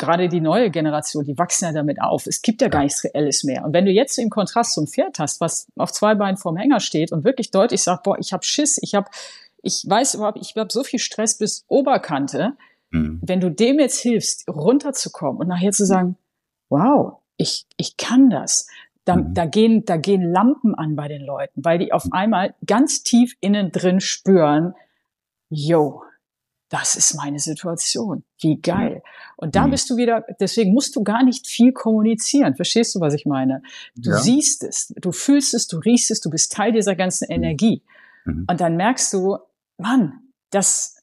gerade die neue Generation, die wachsen ja damit auf. Es gibt ja gar nichts Reelles mehr. Und wenn du jetzt im Kontrast zum Pferd hast, was auf zwei Beinen vorm Hänger steht und wirklich deutlich sagt, boah, ich habe Schiss, ich habe, ich weiß überhaupt, ich habe so viel Stress bis Oberkante. Mhm. Wenn du dem jetzt hilfst, runterzukommen und nachher zu sagen, wow, ich, ich kann das. Da, mhm. da, gehen, da gehen Lampen an bei den Leuten, weil die auf mhm. einmal ganz tief innen drin spüren, yo, das ist meine Situation. Wie geil. Und da mhm. bist du wieder, deswegen musst du gar nicht viel kommunizieren. Verstehst du, was ich meine? Du ja. siehst es, du fühlst es, du riechst es, du bist Teil dieser ganzen mhm. Energie. Mhm. Und dann merkst du, Mann, das,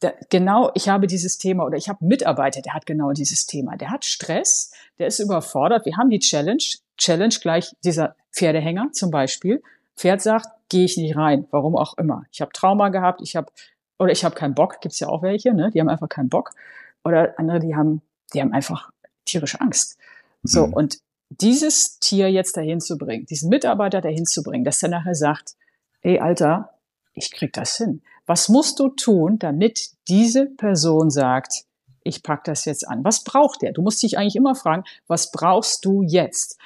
da, genau, ich habe dieses Thema oder ich habe einen Mitarbeiter, der hat genau dieses Thema. Der hat Stress, der ist überfordert. Wir haben die Challenge, Challenge gleich dieser Pferdehänger zum Beispiel. Pferd sagt, gehe ich nicht rein, warum auch immer. Ich habe Trauma gehabt, ich habe oder ich habe keinen Bock, gibt's ja auch welche, ne? Die haben einfach keinen Bock. Oder andere, die haben, die haben einfach tierische Angst. So, mhm. und dieses Tier jetzt dahin zu bringen, diesen Mitarbeiter dahin zu bringen, dass der nachher sagt, ey Alter, ich krieg das hin. Was musst du tun, damit diese Person sagt, ich pack das jetzt an? Was braucht der? Du musst dich eigentlich immer fragen, was brauchst du jetzt?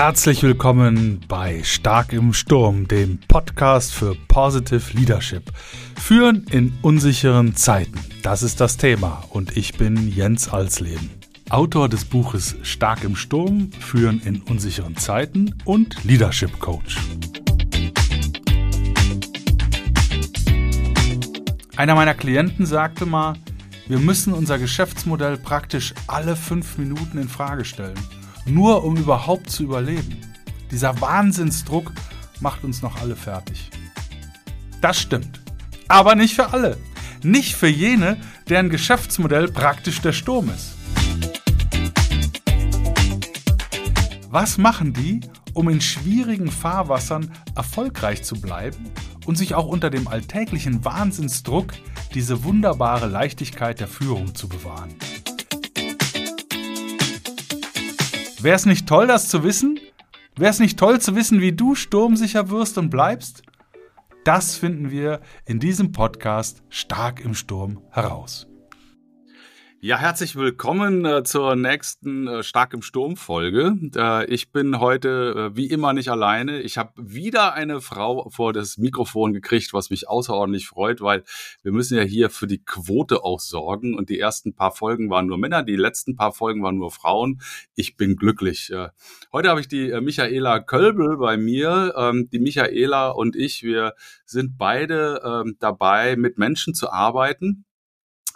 Herzlich willkommen bei Stark im Sturm, dem Podcast für Positive Leadership. Führen in unsicheren Zeiten, das ist das Thema und ich bin Jens Alsleben. Autor des Buches Stark im Sturm, Führen in unsicheren Zeiten und Leadership Coach. Einer meiner Klienten sagte mal, wir müssen unser Geschäftsmodell praktisch alle fünf Minuten in Frage stellen nur um überhaupt zu überleben. Dieser Wahnsinnsdruck macht uns noch alle fertig. Das stimmt. Aber nicht für alle. Nicht für jene, deren Geschäftsmodell praktisch der Sturm ist. Was machen die, um in schwierigen Fahrwassern erfolgreich zu bleiben und sich auch unter dem alltäglichen Wahnsinnsdruck diese wunderbare Leichtigkeit der Führung zu bewahren? Wäre es nicht toll, das zu wissen? Wäre es nicht toll zu wissen, wie du sturmsicher wirst und bleibst? Das finden wir in diesem Podcast Stark im Sturm heraus. Ja, herzlich willkommen äh, zur nächsten äh, Stark im Sturm Folge. Äh, ich bin heute äh, wie immer nicht alleine. Ich habe wieder eine Frau vor das Mikrofon gekriegt, was mich außerordentlich freut, weil wir müssen ja hier für die Quote auch sorgen. Und die ersten paar Folgen waren nur Männer, die letzten paar Folgen waren nur Frauen. Ich bin glücklich. Äh, heute habe ich die äh, Michaela Kölbel bei mir. Ähm, die Michaela und ich, wir sind beide ähm, dabei, mit Menschen zu arbeiten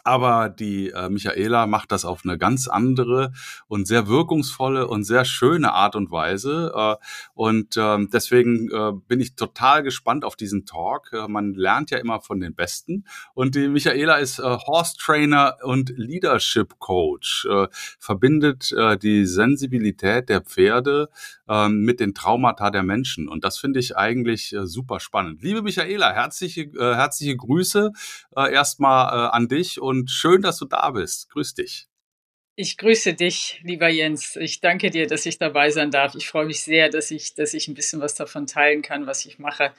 aber die äh, Michaela macht das auf eine ganz andere und sehr wirkungsvolle und sehr schöne Art und Weise. Äh, und ähm, deswegen äh, bin ich total gespannt auf diesen Talk. Äh, man lernt ja immer von den Besten. Und die Michaela ist äh, Horse Trainer und Leadership Coach, äh, verbindet äh, die Sensibilität der Pferde ähm, mit den Traumata der Menschen. Und das finde ich eigentlich äh, super spannend. Liebe Michaela, herzliche, äh, herzliche Grüße äh, erstmal äh, an dich und schön, dass du da bist. Grüß dich. Ich grüße dich, lieber Jens. Ich danke dir, dass ich dabei sein darf. Ich freue mich sehr, dass ich, dass ich ein bisschen was davon teilen kann, was ich mache.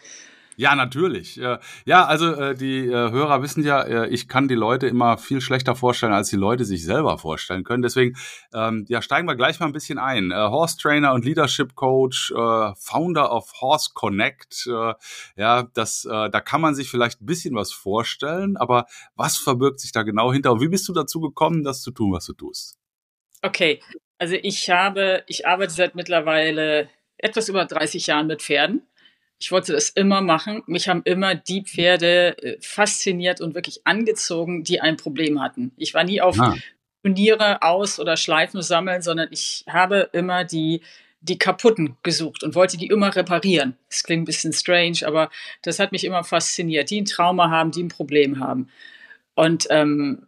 Ja, natürlich. Ja, also äh, die äh, Hörer wissen ja, äh, ich kann die Leute immer viel schlechter vorstellen, als die Leute sich selber vorstellen können. Deswegen, ähm, ja, steigen wir gleich mal ein bisschen ein. Horse Trainer und Leadership Coach, Founder of Horse Connect. Ja, das, da kann man sich vielleicht ein bisschen was vorstellen, aber was verbirgt sich da genau hinter? Und wie bist du dazu gekommen, das zu tun, was du tust? Okay, also ich habe, ich arbeite seit mittlerweile etwas über 30 Jahren mit Pferden ich wollte das immer machen. Mich haben immer die Pferde äh, fasziniert und wirklich angezogen, die ein Problem hatten. Ich war nie auf ah. Turniere aus oder Schleifen sammeln, sondern ich habe immer die die kaputten gesucht und wollte die immer reparieren. Das klingt ein bisschen strange, aber das hat mich immer fasziniert. Die ein Trauma haben, die ein Problem haben. Und ähm,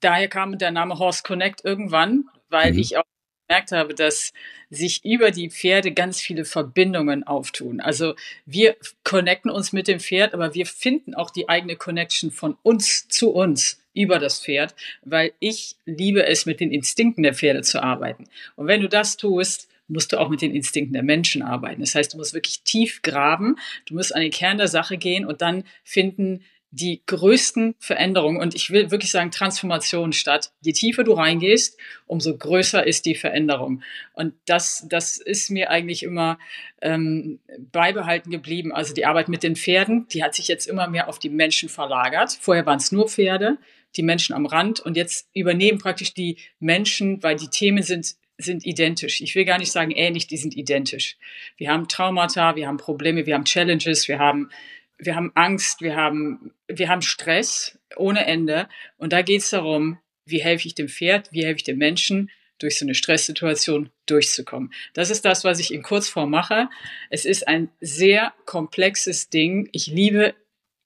daher kam der Name Horse Connect irgendwann, weil mhm. ich auch gemerkt habe, dass sich über die Pferde ganz viele Verbindungen auftun. Also wir connecten uns mit dem Pferd, aber wir finden auch die eigene Connection von uns zu uns über das Pferd, weil ich liebe es, mit den Instinkten der Pferde zu arbeiten. Und wenn du das tust, musst du auch mit den Instinkten der Menschen arbeiten. Das heißt, du musst wirklich tief graben, du musst an den Kern der Sache gehen und dann finden, die größten Veränderungen und ich will wirklich sagen Transformationen statt. Je tiefer du reingehst, umso größer ist die Veränderung. Und das, das ist mir eigentlich immer ähm, beibehalten geblieben. Also die Arbeit mit den Pferden, die hat sich jetzt immer mehr auf die Menschen verlagert. Vorher waren es nur Pferde, die Menschen am Rand und jetzt übernehmen praktisch die Menschen, weil die Themen sind sind identisch. Ich will gar nicht sagen ähnlich, die sind identisch. Wir haben Traumata, wir haben Probleme, wir haben Challenges, wir haben wir haben Angst, wir haben, wir haben Stress ohne Ende. Und da geht es darum, wie helfe ich dem Pferd, wie helfe ich dem Menschen, durch so eine Stresssituation durchzukommen. Das ist das, was ich in Kurzform mache. Es ist ein sehr komplexes Ding. Ich liebe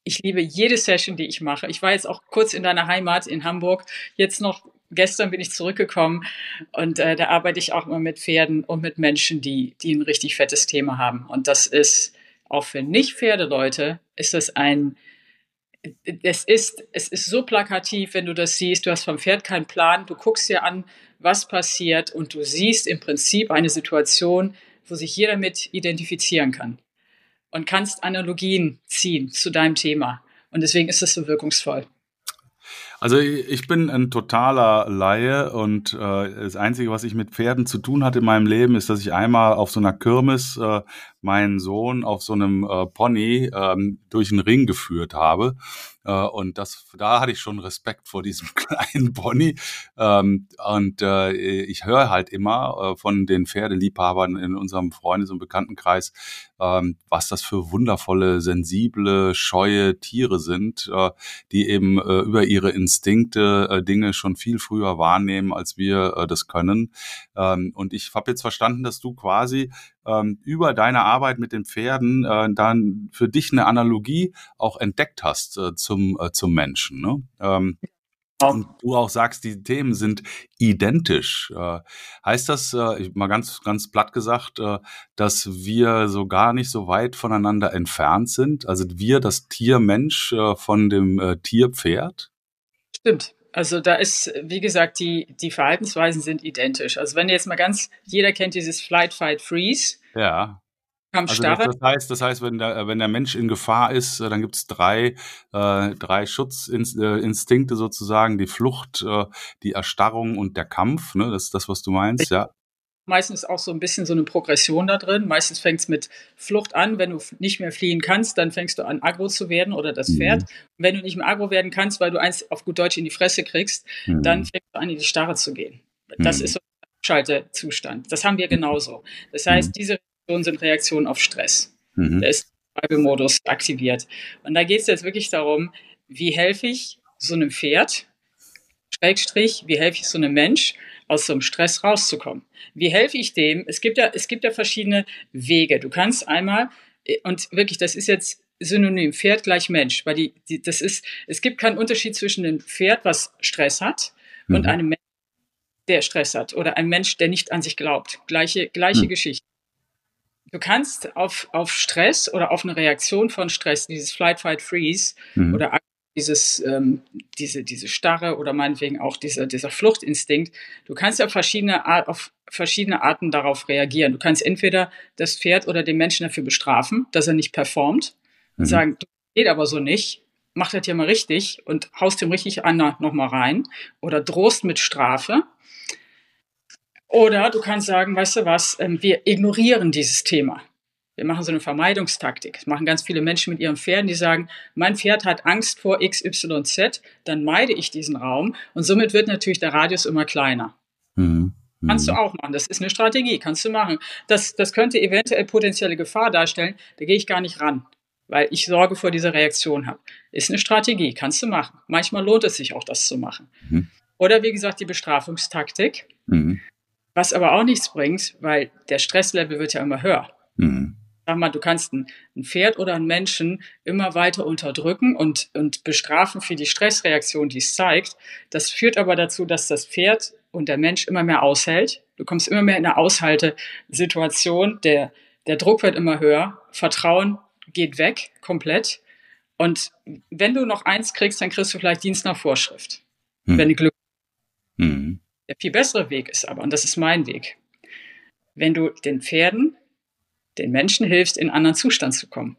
ich liebe jede Session, die ich mache. Ich war jetzt auch kurz in deiner Heimat in Hamburg. Jetzt noch gestern bin ich zurückgekommen und äh, da arbeite ich auch immer mit Pferden und mit Menschen, die, die ein richtig fettes Thema haben. Und das ist auch für Nicht-Pferdeleute ist das ein, es ist, es ist so plakativ, wenn du das siehst. Du hast vom Pferd keinen Plan. Du guckst dir an, was passiert und du siehst im Prinzip eine Situation, wo sich jeder mit identifizieren kann und kannst Analogien ziehen zu deinem Thema. Und deswegen ist es so wirkungsvoll. Also ich bin ein totaler Laie und äh, das Einzige, was ich mit Pferden zu tun hatte in meinem Leben, ist, dass ich einmal auf so einer Kirmes äh, meinen Sohn auf so einem äh, Pony ähm, durch den Ring geführt habe. Äh, und das, da hatte ich schon Respekt vor diesem kleinen Pony. Ähm, und äh, ich höre halt immer äh, von den Pferdeliebhabern in unserem Freundes- und Bekanntenkreis, ähm, was das für wundervolle, sensible, scheue Tiere sind, äh, die eben äh, über ihre Instinkte äh, Dinge schon viel früher wahrnehmen, als wir äh, das können. Ähm, und ich habe jetzt verstanden, dass du quasi ähm, über deine Arbeit mit den Pferden äh, dann für dich eine Analogie auch entdeckt hast äh, zum, äh, zum Menschen. Ne? Ähm, und du auch sagst, die Themen sind identisch. Äh, heißt das, äh, mal ganz, ganz platt gesagt, äh, dass wir so gar nicht so weit voneinander entfernt sind? Also wir, das Tier Mensch äh, von dem äh, Tier Pferd? Stimmt. Also da ist, wie gesagt, die, die Verhaltensweisen sind identisch. Also wenn jetzt mal ganz, jeder kennt dieses Flight, Fight, Freeze. Ja. Also das, das, heißt, das heißt, wenn der, wenn der Mensch in Gefahr ist, äh, dann gibt es drei, äh, drei Schutzinstinkte sozusagen, die Flucht, äh, die Erstarrung und der Kampf. Ne? Das ist das, was du meinst, ja. Meistens auch so ein bisschen so eine Progression da drin. Meistens fängt es mit Flucht an. Wenn du nicht mehr fliehen kannst, dann fängst du an, aggro zu werden oder das Pferd. Mhm. wenn du nicht mehr aggro werden kannst, weil du eins auf gut Deutsch in die Fresse kriegst, mhm. dann fängst du an, in die Starre zu gehen. Das mhm. ist so ein Schaltezustand. Das haben wir genauso. Das heißt, mhm. diese Reaktionen sind Reaktionen auf Stress. Mhm. Da ist der Modus aktiviert. Und da geht es jetzt wirklich darum, wie helfe ich so einem Pferd, Schrägstrich, wie helfe ich so einem Mensch, aus so einem Stress rauszukommen. Wie helfe ich dem? Es gibt ja, es gibt ja verschiedene Wege. Du kannst einmal, und wirklich, das ist jetzt synonym, Pferd gleich Mensch, weil die, die das ist, es gibt keinen Unterschied zwischen einem Pferd, was Stress hat, mhm. und einem Mensch, der Stress hat, oder einem Mensch, der nicht an sich glaubt. Gleiche, gleiche mhm. Geschichte. Du kannst auf, auf Stress oder auf eine Reaktion von Stress, dieses Flight, Fight, Freeze mhm. oder dieses, ähm, diese, diese Starre oder meinetwegen auch dieser, dieser Fluchtinstinkt. Du kannst auf verschiedene, Art, auf verschiedene Arten darauf reagieren. Du kannst entweder das Pferd oder den Menschen dafür bestrafen, dass er nicht performt und mhm. sagen, geht aber so nicht, mach das hier mal richtig und haust dem richtig an nochmal rein oder drohst mit Strafe. Oder du kannst sagen, weißt du was, ähm, wir ignorieren dieses Thema. Wir machen so eine Vermeidungstaktik. Das machen ganz viele Menschen mit ihren Pferden, die sagen, mein Pferd hat Angst vor XYZ, dann meide ich diesen Raum und somit wird natürlich der Radius immer kleiner. Mhm. Kannst du mhm. auch machen. Das ist eine Strategie, kannst du machen. Das, das könnte eventuell potenzielle Gefahr darstellen. Da gehe ich gar nicht ran, weil ich Sorge vor dieser Reaktion habe. Ist eine Strategie, kannst du machen. Manchmal lohnt es sich auch, das zu machen. Mhm. Oder wie gesagt, die Bestrafungstaktik, mhm. Was aber auch nichts bringt, weil der Stresslevel wird ja immer höher. Mhm sag mal, du kannst ein, ein, Pferd oder einen Menschen immer weiter unterdrücken und, und bestrafen für die Stressreaktion, die es zeigt. Das führt aber dazu, dass das Pferd und der Mensch immer mehr aushält. Du kommst immer mehr in eine Aushaltesituation. Der, der Druck wird immer höher. Vertrauen geht weg komplett. Und wenn du noch eins kriegst, dann kriegst du vielleicht Dienst nach Vorschrift. Hm. Wenn du Glück. Hm. Der viel bessere Weg ist aber, und das ist mein Weg, wenn du den Pferden, den Menschen hilfst, in einen anderen Zustand zu kommen.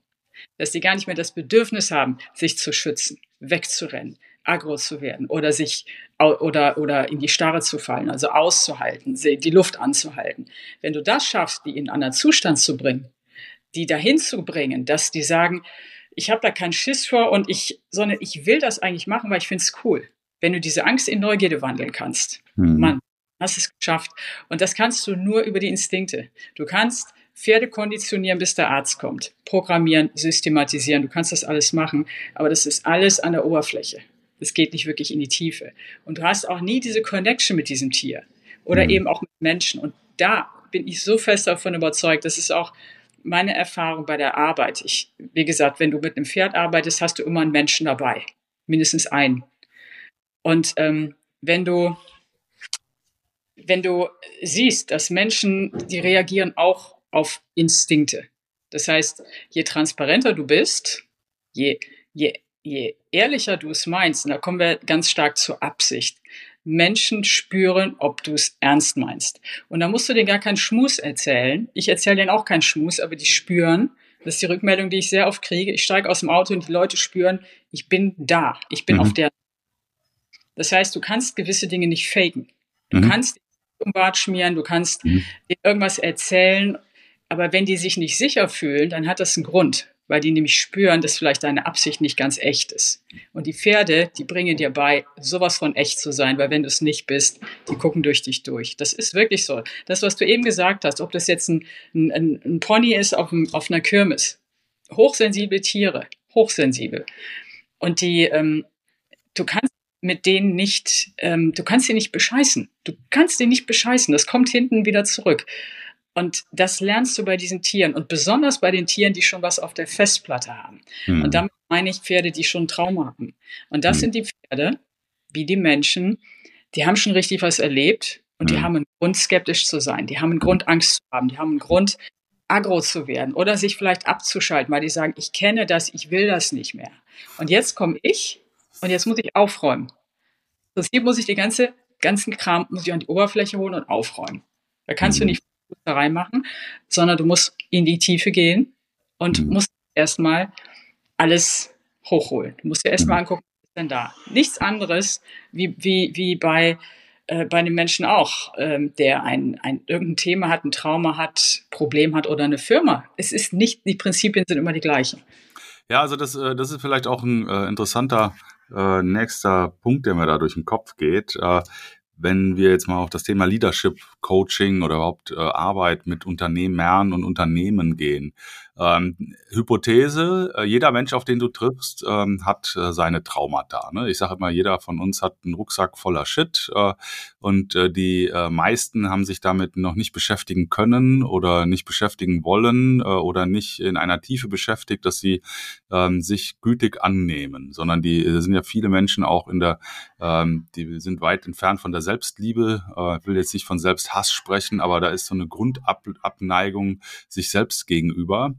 Dass die gar nicht mehr das Bedürfnis haben, sich zu schützen, wegzurennen, aggro zu werden oder sich oder, oder in die Starre zu fallen, also auszuhalten, die Luft anzuhalten. Wenn du das schaffst, die in einen anderen Zustand zu bringen, die dahin zu bringen, dass die sagen, ich habe da keinen Schiss vor und ich, sondern ich will das eigentlich machen, weil ich finde es cool. Wenn du diese Angst in Neugierde wandeln kannst, mhm. Mann, hast es geschafft. Und das kannst du nur über die Instinkte. Du kannst Pferde konditionieren, bis der Arzt kommt, programmieren, systematisieren. Du kannst das alles machen, aber das ist alles an der Oberfläche. Es geht nicht wirklich in die Tiefe. Und du hast auch nie diese Connection mit diesem Tier oder mhm. eben auch mit Menschen. Und da bin ich so fest davon überzeugt, das ist auch meine Erfahrung bei der Arbeit. Ich, wie gesagt, wenn du mit einem Pferd arbeitest, hast du immer einen Menschen dabei. Mindestens einen. Und ähm, wenn du wenn du siehst, dass Menschen, die reagieren auch auf Instinkte. Das heißt, je transparenter du bist, je, je, je ehrlicher du es meinst, und da kommen wir ganz stark zur Absicht. Menschen spüren, ob du es ernst meinst. Und da musst du denen gar keinen Schmus erzählen. Ich erzähle denen auch keinen Schmus, aber die spüren, das ist die Rückmeldung, die ich sehr oft kriege. Ich steige aus dem Auto und die Leute spüren, ich bin da, ich bin mhm. auf der. Das heißt, du kannst gewisse Dinge nicht faken. Du mhm. kannst um Bart schmieren, du kannst mhm. irgendwas erzählen, aber wenn die sich nicht sicher fühlen, dann hat das einen Grund, weil die nämlich spüren, dass vielleicht deine Absicht nicht ganz echt ist. Und die Pferde, die bringen dir bei, sowas von echt zu sein, weil wenn du es nicht bist, die gucken durch dich durch. Das ist wirklich so. Das, was du eben gesagt hast, ob das jetzt ein, ein, ein Pony ist auf, einem, auf einer Kirmes, hochsensible Tiere, hochsensibel. Und die, ähm, du kannst mit denen nicht, ähm, du kannst sie nicht bescheißen. Du kannst sie nicht bescheißen. Das kommt hinten wieder zurück. Und das lernst du bei diesen Tieren und besonders bei den Tieren, die schon was auf der Festplatte haben. Mhm. Und damit meine ich Pferde, die schon Trauma haben. Und das mhm. sind die Pferde, wie die Menschen, die haben schon richtig was erlebt und mhm. die haben einen Grund, skeptisch zu sein. Die haben einen Grund, Angst zu haben. Die haben einen Grund, aggro zu werden oder sich vielleicht abzuschalten, weil die sagen, ich kenne das, ich will das nicht mehr. Und jetzt komme ich und jetzt muss ich aufräumen. Das hier muss ich den ganze, ganzen Kram muss ich an die Oberfläche holen und aufräumen. Da kannst mhm. du nicht reinmachen, sondern du musst in die Tiefe gehen und mhm. musst erstmal alles hochholen. Du musst dir erstmal mhm. angucken, was ist denn da? Nichts anderes wie, wie, wie bei, äh, bei einem Menschen auch, ähm, der ein, ein, irgendein Thema hat, ein Trauma hat, Problem hat oder eine Firma. Es ist nicht, die Prinzipien sind immer die gleichen. Ja, also das, äh, das ist vielleicht auch ein äh, interessanter äh, nächster Punkt, der mir da durch den Kopf geht. Äh, wenn wir jetzt mal auf das Thema Leadership Coaching oder überhaupt äh, Arbeit mit Unternehmern und Unternehmen gehen. Ähm, Hypothese, äh, jeder Mensch, auf den du triffst, ähm, hat äh, seine Traumata. Ne? Ich sage immer, jeder von uns hat einen Rucksack voller Shit äh, und äh, die äh, meisten haben sich damit noch nicht beschäftigen können oder nicht beschäftigen wollen äh, oder nicht in einer Tiefe beschäftigt, dass sie ähm, sich gütig annehmen, sondern die sind ja viele Menschen auch in der, ähm, die sind weit entfernt von der Selbstliebe, äh, will jetzt nicht von Selbsthass sprechen, aber da ist so eine Grundabneigung sich selbst gegenüber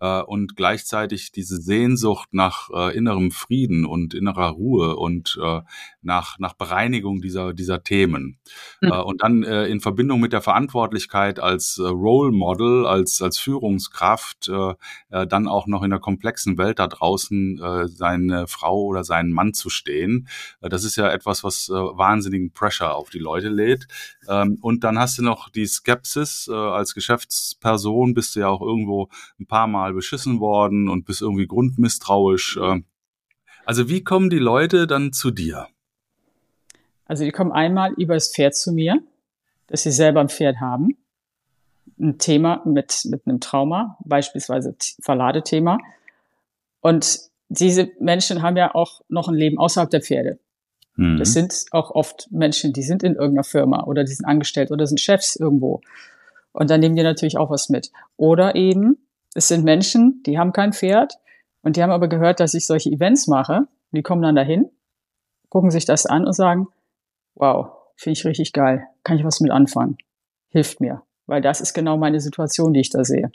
äh, und gleichzeitig diese Sehnsucht nach äh, innerem Frieden und innerer Ruhe und äh, nach, nach Bereinigung dieser, dieser Themen. Mhm. Und dann äh, in Verbindung mit der Verantwortlichkeit als äh, Role Model, als, als Führungskraft, dann auch noch in der komplexen Welt da draußen seine Frau oder seinen Mann zu stehen. Das ist ja etwas, was wahnsinnigen Pressure auf die Leute lädt. Ähm, und dann hast du noch die Skepsis als Geschäftsperson, bist du ja auch irgendwo ein paar Mal beschissen worden und bist irgendwie grundmisstrauisch. Äh. Also wie kommen die Leute dann zu dir? Also die kommen einmal über das Pferd zu mir, dass sie selber ein Pferd haben. Ein Thema mit, mit einem Trauma, beispielsweise Verladethema. Und diese Menschen haben ja auch noch ein Leben außerhalb der Pferde. Mhm. Das sind auch oft Menschen, die sind in irgendeiner Firma oder die sind angestellt oder sind Chefs irgendwo. Und dann nehmen die natürlich auch was mit. Oder eben, es sind Menschen, die haben kein Pferd und die haben aber gehört, dass ich solche Events mache. Die kommen dann dahin, gucken sich das an und sagen, wow, finde ich richtig geil, kann ich was mit anfangen, hilft mir, weil das ist genau meine Situation, die ich da sehe.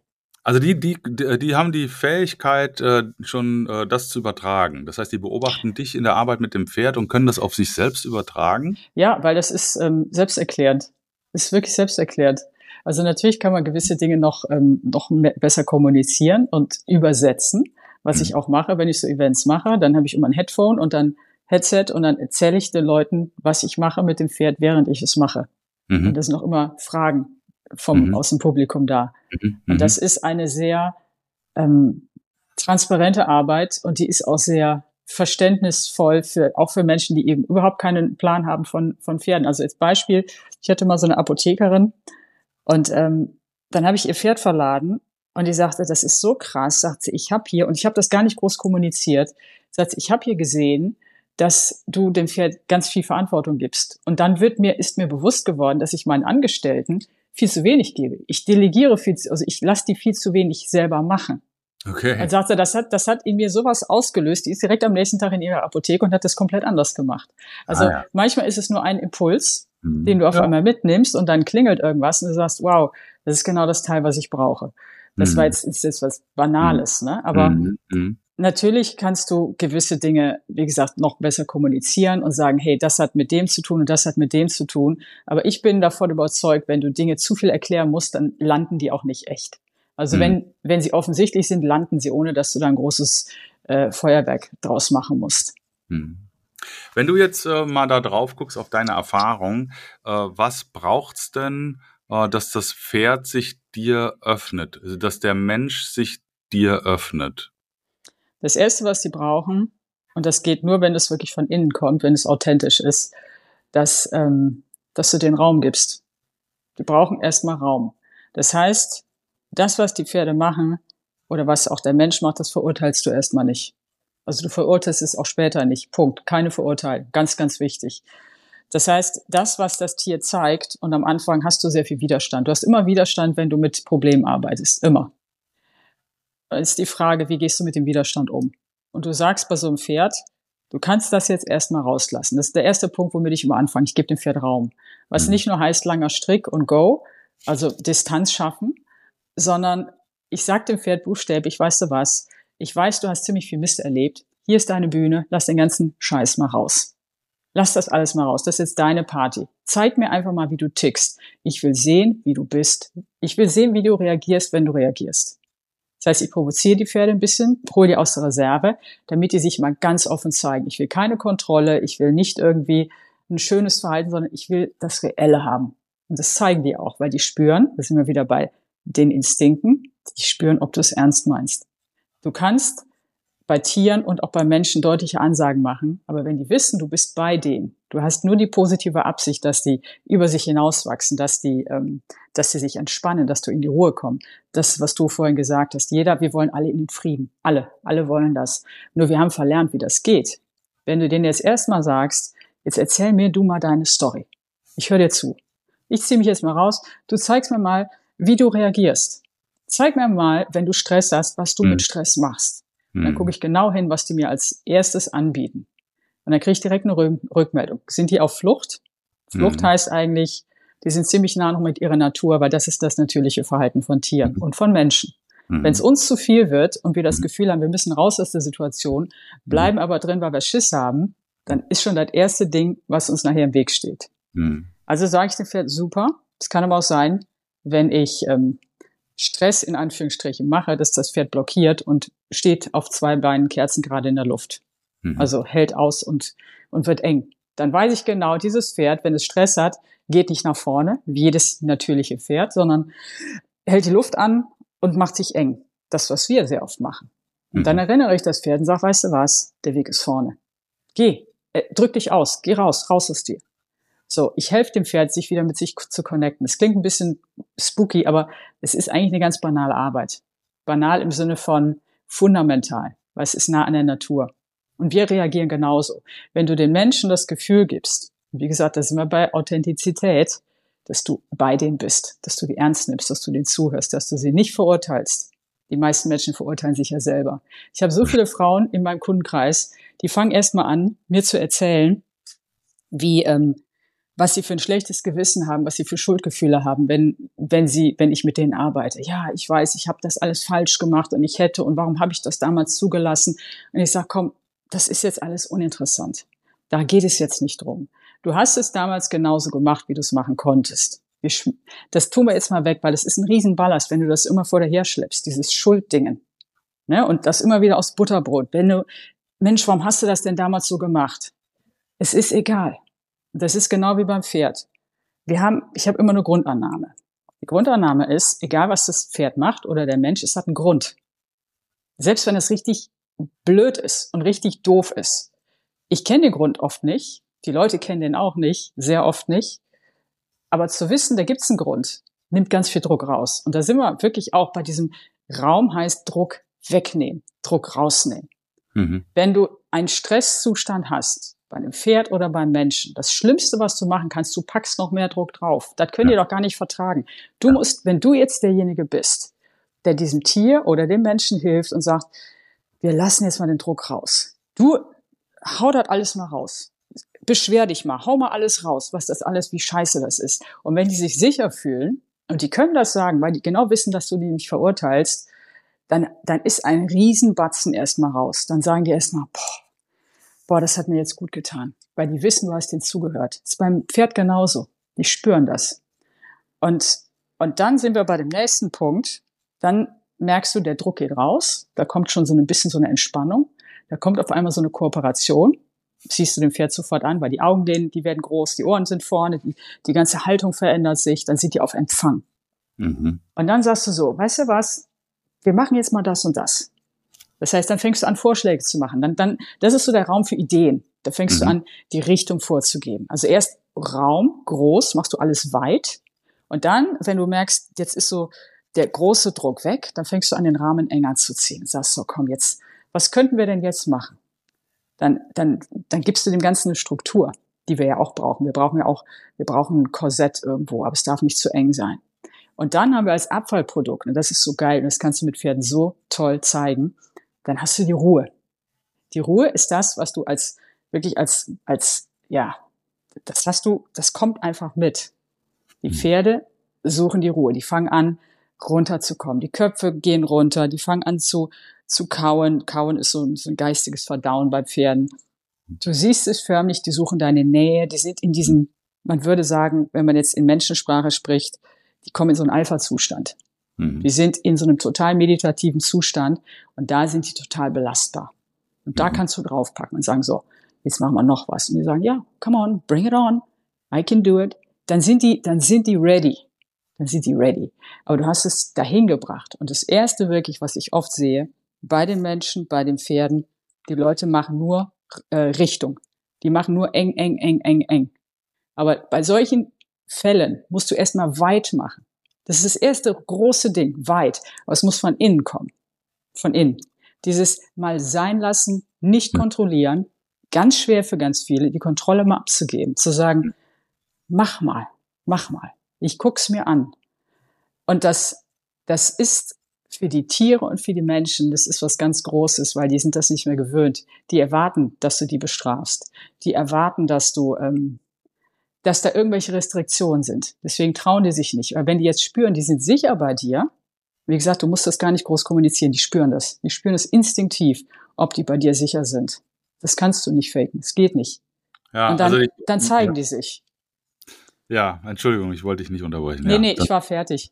Also die, die, die haben die Fähigkeit, äh, schon äh, das zu übertragen. Das heißt, die beobachten dich in der Arbeit mit dem Pferd und können das auf sich selbst übertragen? Ja, weil das ist ähm, selbsterklärend. Ist wirklich selbsterklärend. Also natürlich kann man gewisse Dinge noch, ähm, noch besser kommunizieren und übersetzen, was ich mhm. auch mache, wenn ich so Events mache. Dann habe ich immer ein Headphone und dann Headset und dann erzähle ich den Leuten, was ich mache mit dem Pferd, während ich es mache. Mhm. Und das sind auch immer Fragen vom, mhm. aus dem Publikum da. Mhm. Und das mhm. ist eine sehr ähm, transparente Arbeit und die ist auch sehr verständnisvoll für, auch für Menschen, die eben überhaupt keinen Plan haben von, von Pferden. Also als Beispiel, ich hatte mal so eine Apothekerin und ähm, dann habe ich ihr Pferd verladen und die sagte, das ist so krass, sagt sie, ich habe hier, und ich habe das gar nicht groß kommuniziert, sagt sie, ich habe hier gesehen, dass du dem Pferd ganz viel Verantwortung gibst. Und dann wird mir, ist mir bewusst geworden, dass ich meinen Angestellten viel zu wenig gebe. Ich delegiere viel, zu, also ich lasse die viel zu wenig selber machen. Okay. Dann sagt er, das hat, das hat in mir sowas ausgelöst. Die ist direkt am nächsten Tag in ihrer Apotheke und hat das komplett anders gemacht. Also ah, ja. manchmal ist es nur ein Impuls, mhm. den du auf ja. einmal mitnimmst und dann klingelt irgendwas und du sagst, wow, das ist genau das Teil, was ich brauche. Das mhm. war jetzt, ist jetzt was Banales, mhm. ne? Aber mhm. mhm. natürlich kannst du gewisse Dinge, wie gesagt, noch besser kommunizieren und sagen, hey, das hat mit dem zu tun und das hat mit dem zu tun. Aber ich bin davon überzeugt, wenn du Dinge zu viel erklären musst, dann landen die auch nicht echt. Also mhm. wenn, wenn sie offensichtlich sind, landen sie, ohne dass du da ein großes äh, Feuerwerk draus machen musst. Mhm. Wenn du jetzt äh, mal da drauf guckst auf deine Erfahrung, äh, was braucht's denn, äh, dass das Pferd sich dir öffnet, also dass der Mensch sich dir öffnet? Das erste, was sie brauchen, und das geht nur, wenn es wirklich von innen kommt, wenn es authentisch ist, dass, ähm, dass du den Raum gibst. Die brauchen erstmal Raum. Das heißt, das, was die Pferde machen oder was auch der Mensch macht, das verurteilst du erstmal nicht. Also du verurteilst es auch später nicht. Punkt. Keine Verurteilung. Ganz, ganz wichtig. Das heißt, das, was das Tier zeigt, und am Anfang hast du sehr viel Widerstand. Du hast immer Widerstand, wenn du mit Problemen arbeitest. Immer. Dann ist die Frage, wie gehst du mit dem Widerstand um? Und du sagst bei so einem Pferd, du kannst das jetzt erstmal rauslassen. Das ist der erste Punkt, womit ich immer anfange. Ich gebe dem Pferd Raum. Was mhm. nicht nur heißt langer Strick und Go, also Distanz schaffen, sondern ich sag dem Pferd buchstäblich, weißt du was, ich weiß, du hast ziemlich viel Mist erlebt. Hier ist deine Bühne, lass den ganzen Scheiß mal raus. Lass das alles mal raus. Das ist jetzt deine Party. Zeig mir einfach mal, wie du tickst. Ich will sehen, wie du bist. Ich will sehen, wie du reagierst, wenn du reagierst. Das heißt, ich provoziere die Pferde ein bisschen, hole die aus der Reserve, damit die sich mal ganz offen zeigen. Ich will keine Kontrolle, ich will nicht irgendwie ein schönes Verhalten, sondern ich will das Reelle haben. Und das zeigen die auch, weil die spüren, da sind wir wieder bei den Instinkten, die spüren, ob du es ernst meinst. Du kannst bei Tieren und auch bei Menschen deutliche Ansagen machen, aber wenn die wissen, du bist bei denen, du hast nur die positive Absicht, dass die über sich hinauswachsen, dass die, ähm, dass sie sich entspannen, dass du in die Ruhe kommst. Das, was du vorhin gesagt hast, jeder, wir wollen alle in den Frieden, alle, alle wollen das. Nur wir haben verlernt, wie das geht. Wenn du denen jetzt erstmal sagst, jetzt erzähl mir du mal deine Story. Ich höre dir zu. Ich ziehe mich jetzt mal raus. Du zeigst mir mal, wie du reagierst. Zeig mir mal, wenn du Stress hast, was du mhm. mit Stress machst. Und dann gucke ich genau hin, was die mir als erstes anbieten. Und dann kriege ich direkt eine Rückmeldung. Sind die auf Flucht? Flucht mhm. heißt eigentlich, die sind ziemlich nah noch mit ihrer Natur, weil das ist das natürliche Verhalten von Tieren mhm. und von Menschen. Mhm. Wenn es uns zu viel wird und wir das mhm. Gefühl haben, wir müssen raus aus der Situation, bleiben aber drin, weil wir Schiss haben, dann ist schon das erste Ding, was uns nachher im Weg steht. Also sage ich dem Pferd, super. Es kann aber auch sein, wenn ich ähm, Stress in Anführungsstrichen mache, dass das Pferd blockiert und steht auf zwei Beinen Kerzen gerade in der Luft. Mhm. Also hält aus und, und wird eng. Dann weiß ich genau, dieses Pferd, wenn es Stress hat, geht nicht nach vorne, wie jedes natürliche Pferd, sondern hält die Luft an und macht sich eng. Das, was wir sehr oft machen. Und mhm. dann erinnere ich das Pferd und sage, weißt du was, der Weg ist vorne. Geh, äh, drück dich aus, geh raus, raus aus dir. So, ich helfe dem Pferd, sich wieder mit sich zu connecten. Es klingt ein bisschen spooky, aber es ist eigentlich eine ganz banale Arbeit. Banal im Sinne von fundamental, weil es ist nah an der Natur. Und wir reagieren genauso. Wenn du den Menschen das Gefühl gibst, wie gesagt, da sind wir bei Authentizität, dass du bei denen bist, dass du die ernst nimmst, dass du denen zuhörst, dass du sie nicht verurteilst. Die meisten Menschen verurteilen sich ja selber. Ich habe so viele Frauen in meinem Kundenkreis, die fangen erstmal an, mir zu erzählen, wie ähm, was sie für ein schlechtes Gewissen haben, was sie für Schuldgefühle haben, wenn, wenn sie, wenn ich mit denen arbeite. Ja, ich weiß, ich habe das alles falsch gemacht und ich hätte und warum habe ich das damals zugelassen? Und ich sage, komm, das ist jetzt alles uninteressant. Da geht es jetzt nicht drum. Du hast es damals genauso gemacht, wie du es machen konntest. das tun wir jetzt mal weg, weil das ist ein Riesenballast, wenn du das immer vor dir her schleppst, dieses Schulddingen. Ne? Und das immer wieder aus Butterbrot. Wenn du, Mensch, warum hast du das denn damals so gemacht? Es ist egal. Das ist genau wie beim Pferd. Wir haben, ich habe immer eine Grundannahme. Die Grundannahme ist, egal was das Pferd macht oder der Mensch, es hat einen Grund. Selbst wenn es richtig blöd ist und richtig doof ist. Ich kenne den Grund oft nicht. Die Leute kennen den auch nicht, sehr oft nicht. Aber zu wissen, da gibt's einen Grund, nimmt ganz viel Druck raus. Und da sind wir wirklich auch bei diesem Raum heißt Druck wegnehmen, Druck rausnehmen. Mhm. Wenn du einen Stresszustand hast, bei einem Pferd oder beim Menschen, das Schlimmste, was du machen kannst, du packst noch mehr Druck drauf. Das können ja. die doch gar nicht vertragen. Du ja. musst, wenn du jetzt derjenige bist, der diesem Tier oder dem Menschen hilft und sagt, wir lassen jetzt mal den Druck raus. Du hau das alles mal raus. Beschwer dich mal, hau mal alles raus, was das alles, wie scheiße das ist. Und wenn die sich sicher fühlen, und die können das sagen, weil die genau wissen, dass du die nicht verurteilst, dann, dann ist ein Riesenbatzen erstmal raus. Dann sagen die erstmal, boah, boah, das hat mir jetzt gut getan. Weil die wissen, du hast denen zugehört. Das ist beim Pferd genauso. Die spüren das. Und, und dann sind wir bei dem nächsten Punkt. Dann merkst du, der Druck geht raus. Da kommt schon so ein bisschen so eine Entspannung. Da kommt auf einmal so eine Kooperation. Siehst du dem Pferd sofort an, weil die Augen, denen, die werden groß, die Ohren sind vorne, die, die ganze Haltung verändert sich. Dann sind die auf Empfang. Mhm. Und dann sagst du so, weißt du was? wir machen jetzt mal das und das. Das heißt, dann fängst du an, Vorschläge zu machen. Dann, dann, das ist so der Raum für Ideen. Da fängst mhm. du an, die Richtung vorzugeben. Also erst Raum, groß, machst du alles weit. Und dann, wenn du merkst, jetzt ist so der große Druck weg, dann fängst du an, den Rahmen enger zu ziehen. Sagst so, komm, jetzt, was könnten wir denn jetzt machen? Dann, dann, dann gibst du dem Ganzen eine Struktur, die wir ja auch brauchen. Wir brauchen ja auch, wir brauchen ein Korsett irgendwo, aber es darf nicht zu eng sein. Und dann haben wir als Abfallprodukt, und das ist so geil, und das kannst du mit Pferden so toll zeigen, dann hast du die Ruhe. Die Ruhe ist das, was du als, wirklich als, als, ja, das hast du, das kommt einfach mit. Die mhm. Pferde suchen die Ruhe, die fangen an, runterzukommen. Die Köpfe gehen runter, die fangen an zu, zu kauen. Kauen ist so ein, so ein geistiges Verdauen bei Pferden. Du siehst es förmlich, die suchen deine Nähe, die sind in diesem, man würde sagen, wenn man jetzt in Menschensprache spricht, die kommen in so einen Alpha-Zustand. Mhm. Die sind in so einem total meditativen Zustand und da sind die total belastbar. Und da mhm. kannst du draufpacken und sagen so, jetzt machen wir noch was. Und die sagen, ja, come on, bring it on, I can do it. Dann sind die, dann sind die ready. Dann sind die ready. Aber du hast es dahin gebracht. Und das erste wirklich, was ich oft sehe, bei den Menschen, bei den Pferden, die Leute machen nur äh, Richtung. Die machen nur eng, eng, eng, eng, eng. Aber bei solchen Fällen musst du erstmal weit machen. Das ist das erste große Ding, weit. Aber es muss von innen kommen. Von innen. Dieses mal sein lassen, nicht kontrollieren, ganz schwer für ganz viele, die Kontrolle mal abzugeben, zu sagen, mach mal, mach mal. Ich guck's mir an. Und das, das ist für die Tiere und für die Menschen, das ist was ganz Großes, weil die sind das nicht mehr gewöhnt. Die erwarten, dass du die bestrafst. Die erwarten, dass du ähm, dass da irgendwelche Restriktionen sind. Deswegen trauen die sich nicht. Aber wenn die jetzt spüren, die sind sicher bei dir, wie gesagt, du musst das gar nicht groß kommunizieren, die spüren das. Die spüren es instinktiv, ob die bei dir sicher sind. Das kannst du nicht faken. Es geht nicht. Ja, Und dann, also ich, dann zeigen ja. die sich. Ja, Entschuldigung, ich wollte dich nicht unterbrechen. Nee, ja. nee, ich war fertig.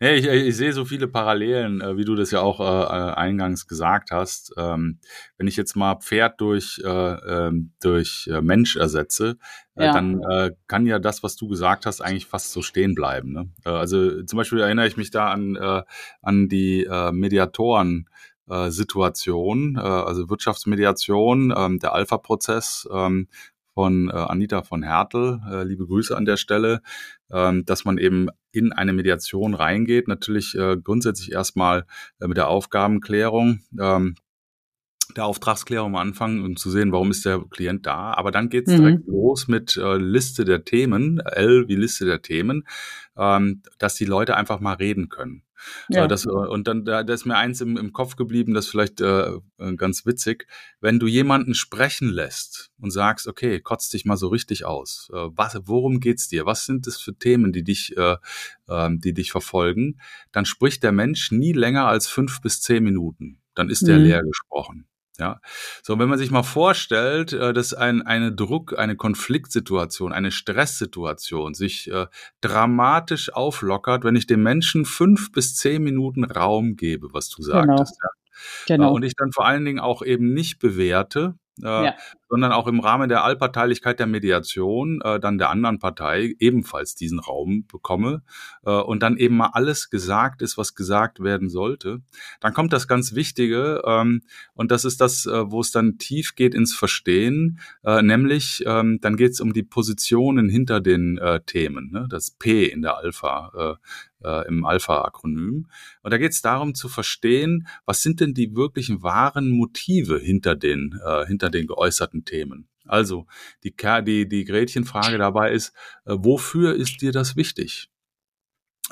Nee, ich, ich sehe so viele Parallelen, äh, wie du das ja auch äh, äh, eingangs gesagt hast. Ähm, wenn ich jetzt mal Pferd durch, äh, ähm, durch äh, Mensch ersetze, äh, ja. dann äh, kann ja das, was du gesagt hast, eigentlich fast so stehen bleiben. Ne? Äh, also zum Beispiel erinnere ich mich da an, äh, an die äh, Mediatoren. Äh, Situation, äh, also Wirtschaftsmediation, ähm, der Alpha-Prozess, ähm, von äh, Anita von Hertel, äh, liebe Grüße an der Stelle, dass man eben in eine Mediation reingeht, natürlich äh, grundsätzlich erstmal äh, mit der Aufgabenklärung, ähm, der Auftragsklärung am Anfang um zu sehen, warum ist der Klient da. Aber dann geht's mhm. direkt los mit äh, Liste der Themen, L wie Liste der Themen, ähm, dass die Leute einfach mal reden können. Ja. Das, äh, und dann da, da ist mir eins im, im Kopf geblieben, das ist vielleicht äh, äh, ganz witzig. Wenn du jemanden sprechen lässt und sagst, okay, kotz dich mal so richtig aus. Äh, was, worum geht's dir? Was sind das für Themen, die dich, äh, äh, die dich verfolgen? Dann spricht der Mensch nie länger als fünf bis zehn Minuten. Dann ist der mhm. leer gesprochen. Ja, so wenn man sich mal vorstellt, äh, dass ein, eine Druck, eine Konfliktsituation, eine Stresssituation sich äh, dramatisch auflockert, wenn ich dem Menschen fünf bis zehn Minuten Raum gebe, was du Genau. sagtest, ja. Genau. Und ich dann vor allen Dingen auch eben nicht bewerte, äh, Ja. sondern auch im Rahmen der Allparteilichkeit der Mediation äh, dann der anderen Partei ebenfalls diesen Raum bekomme äh, und dann eben mal alles gesagt ist, was gesagt werden sollte, dann kommt das ganz Wichtige ähm, und das ist das, äh, wo es dann tief geht ins Verstehen, äh, nämlich ähm, dann geht es um die Positionen hinter den äh, Themen, ne? das P in der Alpha. Äh, äh, im Alpha-Akronym. Und da geht es darum zu verstehen, was sind denn die wirklichen wahren Motive hinter den, äh, hinter den geäußerten Themen. Also die, die, die Gretchenfrage dabei ist, äh, wofür ist dir das wichtig?